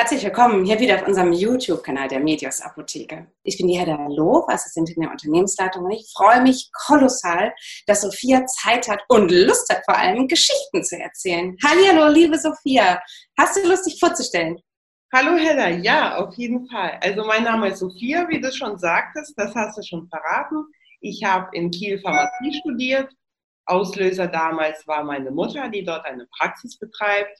herzlich willkommen hier wieder auf unserem YouTube-Kanal der Medios Apotheke. Ich bin die Hedda Loh, Assistentin der Unternehmensleitung und ich freue mich kolossal, dass Sophia Zeit hat und Lust hat, vor allem Geschichten zu erzählen. Hallo, liebe Sophia. Hast du Lust, dich vorzustellen? Hallo Hedda, ja, auf jeden Fall. Also mein Name ist Sophia, wie du schon sagtest, das hast du schon verraten. Ich habe in Kiel Pharmazie studiert. Auslöser damals war meine Mutter, die dort eine Praxis betreibt.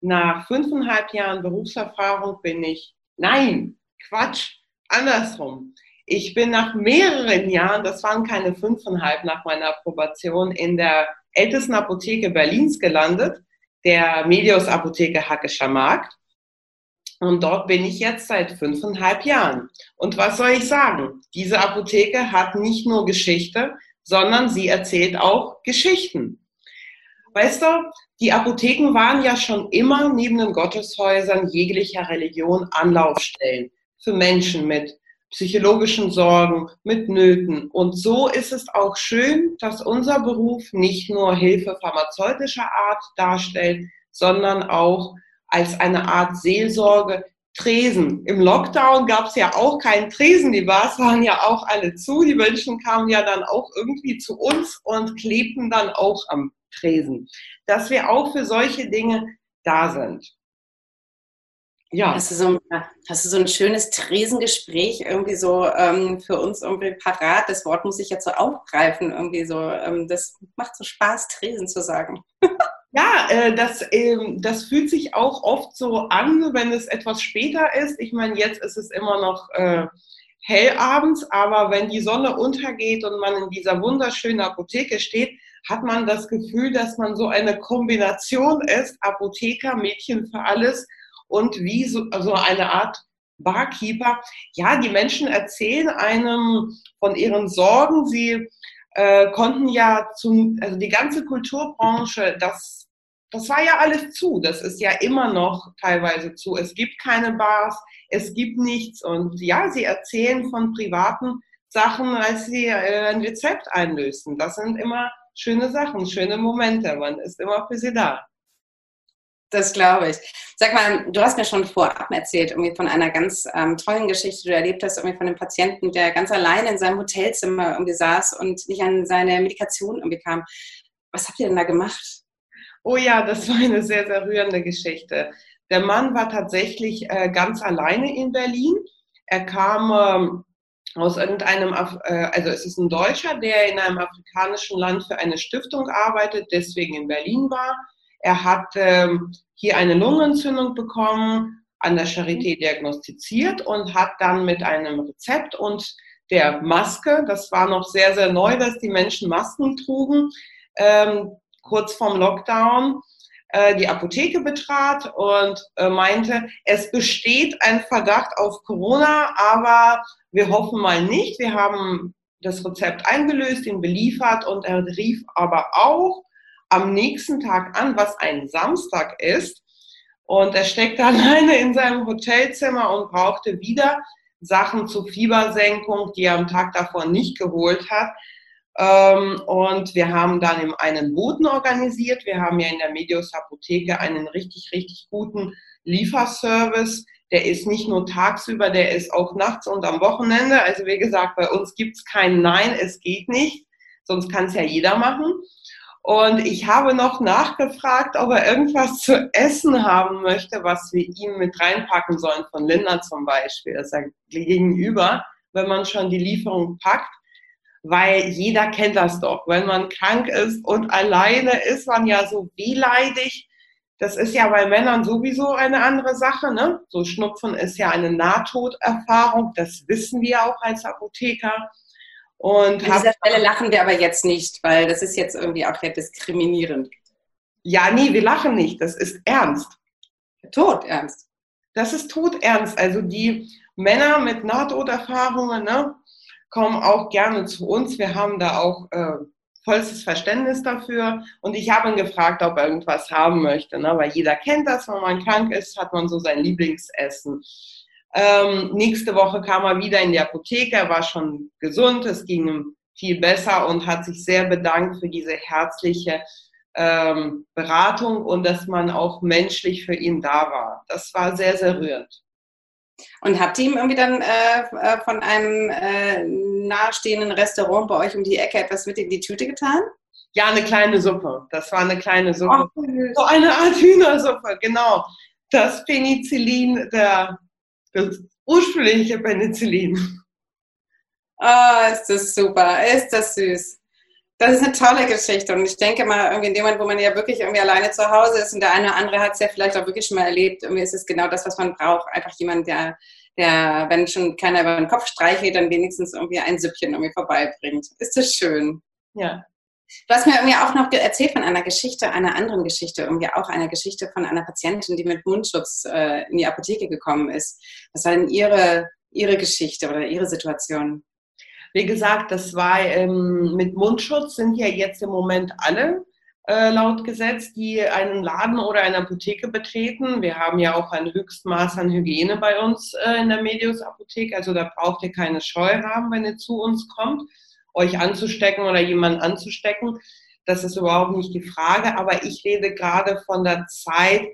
Nach fünfeinhalb Jahren Berufserfahrung bin ich, nein, Quatsch, andersrum. Ich bin nach mehreren Jahren, das waren keine fünfeinhalb nach meiner Approbation, in der ältesten Apotheke Berlins gelandet, der Medios Apotheke Hackescher Markt. Und dort bin ich jetzt seit fünfeinhalb Jahren. Und was soll ich sagen? Diese Apotheke hat nicht nur Geschichte, sondern sie erzählt auch Geschichten. Weißt du, die Apotheken waren ja schon immer neben den Gotteshäusern jeglicher Religion Anlaufstellen für Menschen mit psychologischen Sorgen, mit Nöten. Und so ist es auch schön, dass unser Beruf nicht nur Hilfe pharmazeutischer Art darstellt, sondern auch als eine Art Seelsorge Tresen. Im Lockdown gab es ja auch keinen Tresen. Die Bars waren ja auch alle zu. Die Menschen kamen ja dann auch irgendwie zu uns und klebten dann auch am Tresen. Dass wir auch für solche Dinge da sind. Ja. Hast du so ein, hast du so ein schönes Tresengespräch irgendwie so ähm, für uns irgendwie parat? Das Wort muss ich jetzt so aufgreifen, irgendwie so. Ähm, das macht so Spaß, Tresen zu sagen. Ja, äh, das, äh, das fühlt sich auch oft so an, wenn es etwas später ist. Ich meine, jetzt ist es immer noch äh, hell abends, aber wenn die Sonne untergeht und man in dieser wunderschönen Apotheke steht, hat man das Gefühl, dass man so eine Kombination ist, Apotheker, Mädchen für alles und wie so also eine Art Barkeeper. Ja, die Menschen erzählen einem von ihren Sorgen. Sie äh, konnten ja zum, also die ganze Kulturbranche, das, das war ja alles zu. Das ist ja immer noch teilweise zu. Es gibt keine Bars, es gibt nichts. Und ja, sie erzählen von privaten Sachen, als sie äh, ein Rezept einlösen. Das sind immer schöne Sachen, schöne Momente. Man ist immer für sie da. Das glaube ich. Sag mal, du hast mir schon vorab erzählt, irgendwie von einer ganz ähm, tollen Geschichte, die du erlebt hast, irgendwie von einem Patienten, der ganz alleine in seinem Hotelzimmer irgendwie saß und nicht an seine Medikation irgendwie kam. Was habt ihr denn da gemacht? Oh ja, das war eine sehr, sehr rührende Geschichte. Der Mann war tatsächlich äh, ganz alleine in Berlin. Er kam ähm, aus irgendeinem, äh, also es ist ein Deutscher, der in einem afrikanischen Land für eine Stiftung arbeitet, deswegen in Berlin war. Er hat ähm, hier eine Lungenentzündung bekommen, an der Charité diagnostiziert und hat dann mit einem Rezept und der Maske, das war noch sehr, sehr neu, dass die Menschen Masken trugen, ähm, kurz vorm Lockdown, äh, die Apotheke betrat und äh, meinte, es besteht ein Verdacht auf Corona, aber wir hoffen mal nicht. Wir haben das Rezept eingelöst, ihn beliefert und er rief aber auch am nächsten Tag an, was ein Samstag ist. Und er steckte alleine in seinem Hotelzimmer und brauchte wieder Sachen zur Fiebersenkung, die er am Tag davor nicht geholt hat. Ähm, und wir haben dann einen Boten organisiert. Wir haben ja in der Medios Apotheke einen richtig, richtig guten Lieferservice. Der ist nicht nur tagsüber, der ist auch nachts und am Wochenende. Also wie gesagt, bei uns gibt es kein Nein, es geht nicht. Sonst kann es ja jeder machen. Und ich habe noch nachgefragt, ob er irgendwas zu essen haben möchte, was wir ihm mit reinpacken sollen, von Linda zum Beispiel. Das ist ja gegenüber, wenn man schon die Lieferung packt weil jeder kennt das doch. Wenn man krank ist und alleine ist man ja so wehleidig. Das ist ja bei Männern sowieso eine andere Sache. Ne? So Schnupfen ist ja eine Nahtoderfahrung. Das wissen wir auch als Apotheker. Und An dieser Stelle lachen wir aber jetzt nicht, weil das ist jetzt irgendwie auch ja diskriminierend. Ja, nee, wir lachen nicht. Das ist ernst. Tot ernst. Das ist tot ernst. Also die Männer mit Nahtoderfahrungen, ne, kommen auch gerne zu uns. Wir haben da auch äh, vollstes Verständnis dafür. Und ich habe ihn gefragt, ob er irgendwas haben möchte, ne? weil jeder kennt das, wenn man krank ist, hat man so sein Lieblingsessen. Ähm, nächste Woche kam er wieder in die Apotheke, er war schon gesund, es ging ihm viel besser und hat sich sehr bedankt für diese herzliche ähm, Beratung und dass man auch menschlich für ihn da war. Das war sehr, sehr rührend. Und habt ihr ihm irgendwie dann äh, äh, von einem äh, nahestehenden Restaurant bei euch um die Ecke etwas mit in die Tüte getan? Ja, eine kleine Suppe. Das war eine kleine Suppe. Oh, so eine Art Hühnersuppe, genau. Das Penicillin, der, das ursprüngliche Penicillin. Oh, ist das super, ist das süß. Das ist eine tolle Geschichte und ich denke mal, irgendwie in dem Moment, wo man ja wirklich irgendwie alleine zu Hause ist und der eine oder andere hat es ja vielleicht auch wirklich schon mal erlebt, irgendwie ist es genau das, was man braucht. Einfach jemand, der, der, wenn schon keiner über den Kopf streichelt, dann wenigstens irgendwie ein Süppchen irgendwie vorbeibringt. Ist das schön? Ja. Du hast mir irgendwie auch noch erzählt von einer Geschichte, einer anderen Geschichte, irgendwie auch eine Geschichte von einer Patientin, die mit Mundschutz äh, in die Apotheke gekommen ist. Was war denn ihre, ihre Geschichte oder ihre Situation? Wie gesagt, das war ähm, mit Mundschutz sind ja jetzt im Moment alle äh, laut Gesetz, die einen Laden oder eine Apotheke betreten. Wir haben ja auch ein Höchstmaß an Hygiene bei uns äh, in der Medius Apotheke. Also da braucht ihr keine Scheu haben, wenn ihr zu uns kommt, euch anzustecken oder jemanden anzustecken. Das ist überhaupt nicht die Frage. Aber ich rede gerade von der Zeit,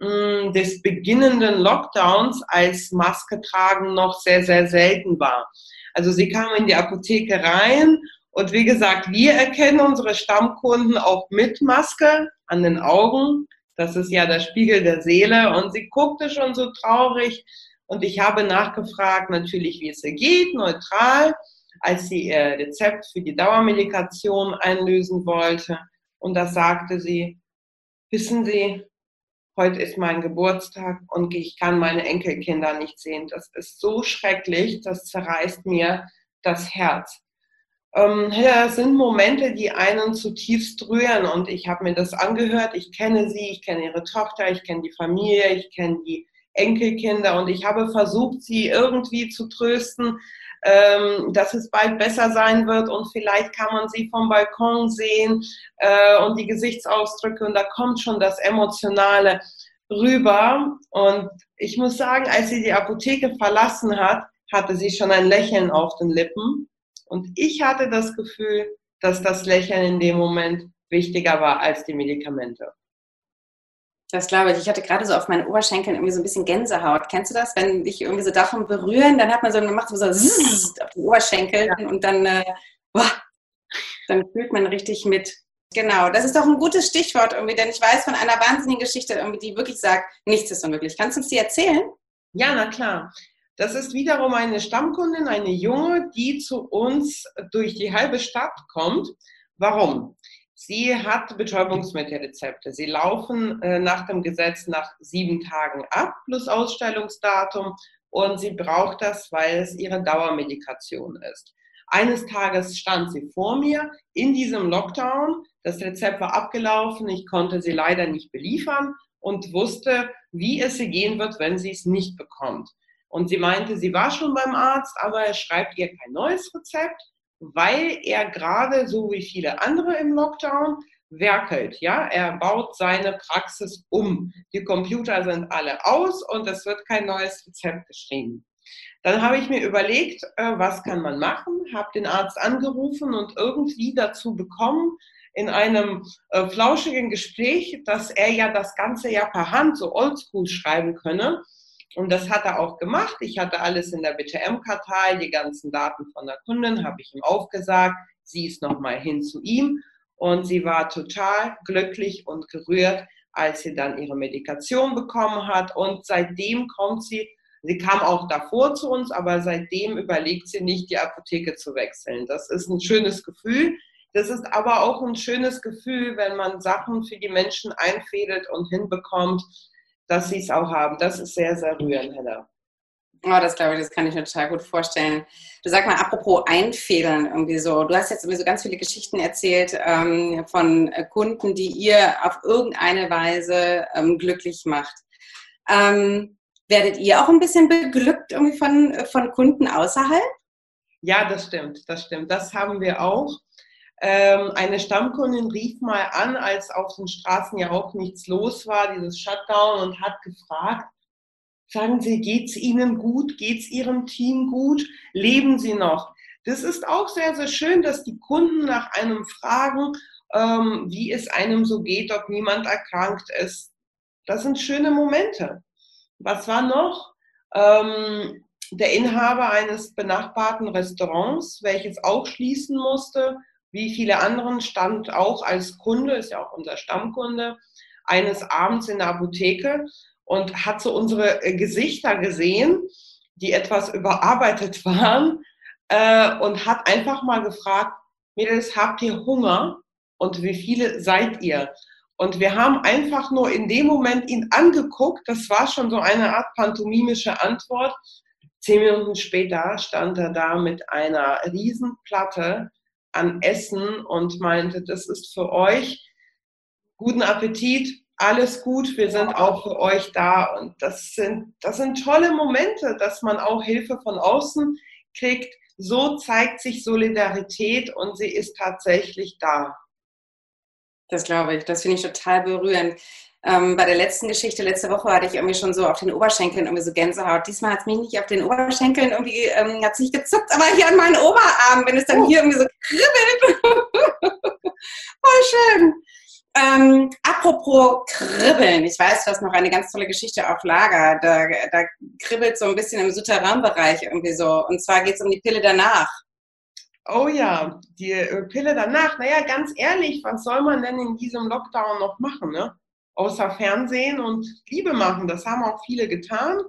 hm, des beginnenden Lockdowns, als Maske tragen noch sehr, sehr selten war. Also sie kamen in die Apotheke rein und wie gesagt, wir erkennen unsere Stammkunden auch mit Maske an den Augen. Das ist ja der Spiegel der Seele und sie guckte schon so traurig und ich habe nachgefragt natürlich, wie es ihr geht, neutral, als sie ihr Rezept für die Dauermedikation einlösen wollte. Und da sagte sie, wissen Sie, heute ist mein Geburtstag und ich kann meine Enkelkinder nicht sehen. Das ist so schrecklich, das zerreißt mir das Herz. Ähm, das sind Momente, die einen zutiefst rühren und ich habe mir das angehört. Ich kenne sie, ich kenne ihre Tochter, ich kenne die Familie, ich kenne die Enkelkinder und ich habe versucht, sie irgendwie zu trösten, ähm, dass es bald besser sein wird und vielleicht kann man sie vom Balkon sehen äh, und die Gesichtsausdrücke und da kommt schon das Emotionale rüber. Und ich muss sagen, als sie die Apotheke verlassen hat, hatte sie schon ein Lächeln auf den Lippen. Und ich hatte das Gefühl, dass das Lächeln in dem Moment wichtiger war als die Medikamente. Das glaube ich. Ich hatte gerade so auf meinen Oberschenkeln irgendwie so ein bisschen Gänsehaut. Kennst du das? Wenn dich irgendwie so davon berühren, dann hat man so, man macht so, so auf die Oberschenkel ja. und dann, äh, boah, dann fühlt man richtig mit. Genau, das ist doch ein gutes Stichwort irgendwie, denn ich weiß von einer wahnsinnigen Geschichte irgendwie, die wirklich sagt, nichts ist unmöglich. Kannst du uns die erzählen? Ja, na klar. Das ist wiederum eine Stammkundin, eine Junge, die zu uns durch die halbe Stadt kommt. Warum? Sie hat Betäubungsmittelrezepte. Sie laufen äh, nach dem Gesetz nach sieben Tagen ab, plus Ausstellungsdatum. Und sie braucht das, weil es ihre Dauermedikation ist. Eines Tages stand sie vor mir in diesem Lockdown. Das Rezept war abgelaufen. Ich konnte sie leider nicht beliefern und wusste, wie es ihr gehen wird, wenn sie es nicht bekommt. Und sie meinte, sie war schon beim Arzt, aber er schreibt ihr kein neues Rezept weil er gerade, so wie viele andere im Lockdown, werkelt. Ja, er baut seine Praxis um. Die Computer sind alle aus und es wird kein neues Rezept geschrieben. Dann habe ich mir überlegt, äh, was kann man machen, habe den Arzt angerufen und irgendwie dazu bekommen, in einem äh, flauschigen Gespräch, dass er ja das Ganze ja per Hand so oldschool schreiben könne und das hat er auch gemacht. Ich hatte alles in der BTM-Kartei, die ganzen Daten von der Kundin habe ich ihm aufgesagt. Sie ist nochmal hin zu ihm und sie war total glücklich und gerührt, als sie dann ihre Medikation bekommen hat. Und seitdem kommt sie, sie kam auch davor zu uns, aber seitdem überlegt sie nicht, die Apotheke zu wechseln. Das ist ein schönes Gefühl. Das ist aber auch ein schönes Gefühl, wenn man Sachen für die Menschen einfädelt und hinbekommt, dass sie es auch haben. Das ist sehr, sehr rührend, Hedda. Oh, das glaube ich, das kann ich mir total gut vorstellen. Du sag mal, apropos Einfädeln irgendwie so. Du hast jetzt irgendwie so ganz viele Geschichten erzählt ähm, von äh, Kunden, die ihr auf irgendeine Weise ähm, glücklich macht. Ähm, werdet ihr auch ein bisschen beglückt irgendwie von, äh, von Kunden außerhalb? Ja, das stimmt, das stimmt. Das haben wir auch. Ähm, eine Stammkundin rief mal an, als auf den Straßen ja auch nichts los war, dieses Shutdown, und hat gefragt, sagen Sie, geht's Ihnen gut? Geht's Ihrem Team gut? Leben Sie noch? Das ist auch sehr, sehr schön, dass die Kunden nach einem fragen ähm, wie es einem so geht, ob niemand erkrankt ist. Das sind schöne Momente. Was war noch? Ähm, der Inhaber eines benachbarten Restaurants, welches auch schließen musste, wie viele anderen, stand auch als Kunde, ist ja auch unser Stammkunde, eines Abends in der Apotheke und hat so unsere äh, Gesichter gesehen, die etwas überarbeitet waren äh, und hat einfach mal gefragt, Mädels, habt ihr Hunger und wie viele seid ihr? Und wir haben einfach nur in dem Moment ihn angeguckt. Das war schon so eine Art pantomimische Antwort. Zehn Minuten später stand er da mit einer Riesenplatte an Essen und meinte, das ist für euch. Guten Appetit, alles gut, wir sind auch für euch da. Und das sind, das sind tolle Momente, dass man auch Hilfe von außen kriegt. So zeigt sich Solidarität und sie ist tatsächlich da. Das glaube ich. Das finde ich total berührend. Ähm, bei der letzten Geschichte, letzte Woche hatte ich irgendwie schon so auf den Oberschenkeln irgendwie so Gänsehaut. Diesmal hat es mich nicht auf den Oberschenkeln irgendwie, ähm, hat es nicht gezuckt, aber hier an meinen Oberarm, wenn es dann oh. hier irgendwie so kribbelt. Voll schön. Ähm, apropos Kribbeln, ich weiß, du hast noch eine ganz tolle Geschichte auf Lager. Da, da kribbelt so ein bisschen im Souterrain-Bereich irgendwie so. Und zwar geht es um die Pille danach. Oh ja, die äh, Pille danach. Naja, ganz ehrlich, was soll man denn in diesem Lockdown noch machen? Ne? Außer Fernsehen und Liebe machen. Das haben auch viele getan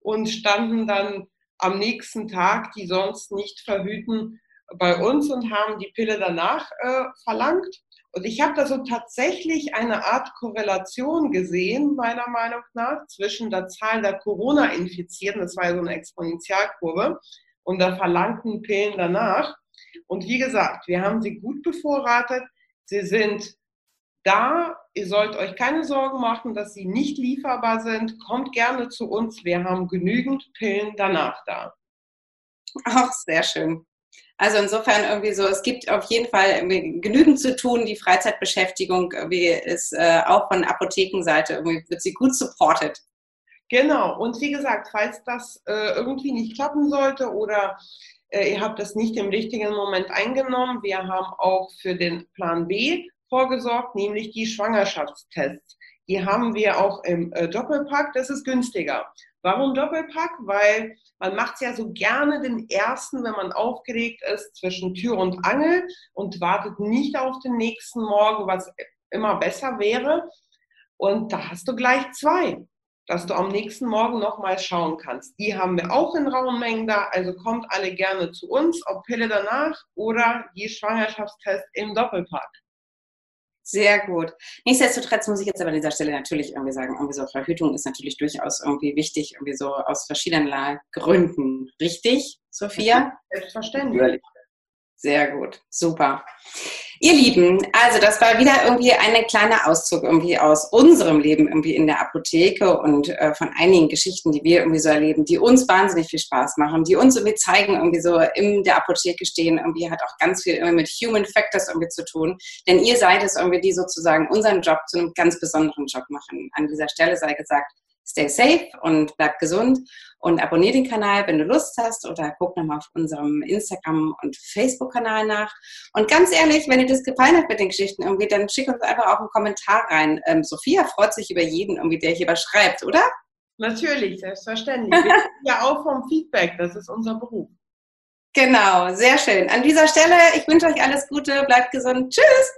und standen dann am nächsten Tag, die sonst nicht verhüten, bei uns und haben die Pille danach äh, verlangt. Und ich habe da so tatsächlich eine Art Korrelation gesehen, meiner Meinung nach, zwischen der Zahl der Corona-Infizierten, das war ja so eine Exponentialkurve, und der verlangten Pillen danach. Und wie gesagt, wir haben sie gut bevorratet. Sie sind da. Ihr sollt euch keine Sorgen machen, dass sie nicht lieferbar sind. Kommt gerne zu uns. Wir haben genügend Pillen danach da. Ach, sehr schön. Also insofern irgendwie so, es gibt auf jeden Fall genügend zu tun. Die Freizeitbeschäftigung ist äh, auch von Apothekenseite irgendwie wird sie gut supported. Genau. Und wie gesagt, falls das äh, irgendwie nicht klappen sollte oder äh, ihr habt das nicht im richtigen Moment eingenommen. Wir haben auch für den Plan B vorgesorgt, nämlich die Schwangerschaftstests. Die haben wir auch im äh, Doppelpack, das ist günstiger. Warum Doppelpack? Weil man macht es ja so gerne den ersten, wenn man aufgeregt ist, zwischen Tür und Angel und wartet nicht auf den nächsten Morgen, was immer besser wäre. Und da hast du gleich zwei dass du am nächsten Morgen nochmal schauen kannst. Die haben wir auch in rauen Mengen da, also kommt alle gerne zu uns, ob Pille danach oder die Schwangerschaftstest im Doppelpack. Sehr gut. Nichtsdestotrotz muss ich jetzt aber an dieser Stelle natürlich irgendwie sagen, irgendwie so Verhütung ist natürlich durchaus irgendwie wichtig, irgendwie so aus verschiedenen Gründen. Richtig, Sophia? Selbstverständlich. Sehr gut, super. Ihr Lieben, also das war wieder irgendwie ein kleiner Auszug irgendwie aus unserem Leben irgendwie in der Apotheke und äh, von einigen Geschichten, die wir irgendwie so erleben, die uns wahnsinnig viel Spaß machen, die uns irgendwie zeigen, irgendwie so in der Apotheke stehen, irgendwie hat auch ganz viel irgendwie mit Human Factors irgendwie zu tun. Denn ihr seid es irgendwie, die sozusagen unseren Job zu einem ganz besonderen Job machen. An dieser Stelle sei gesagt, stay safe und bleib gesund und abonniere den Kanal, wenn du Lust hast oder guck nochmal auf unserem Instagram- und Facebook-Kanal nach. Und ganz ehrlich, wenn dir das gefallen hat mit den Geschichten irgendwie, dann schick uns einfach auch einen Kommentar rein. Ähm, Sophia freut sich über jeden irgendwie, der hier was schreibt, oder? Natürlich, selbstverständlich. Wir ja auch vom Feedback, das ist unser Beruf. Genau, sehr schön. An dieser Stelle, ich wünsche euch alles Gute, bleibt gesund. Tschüss!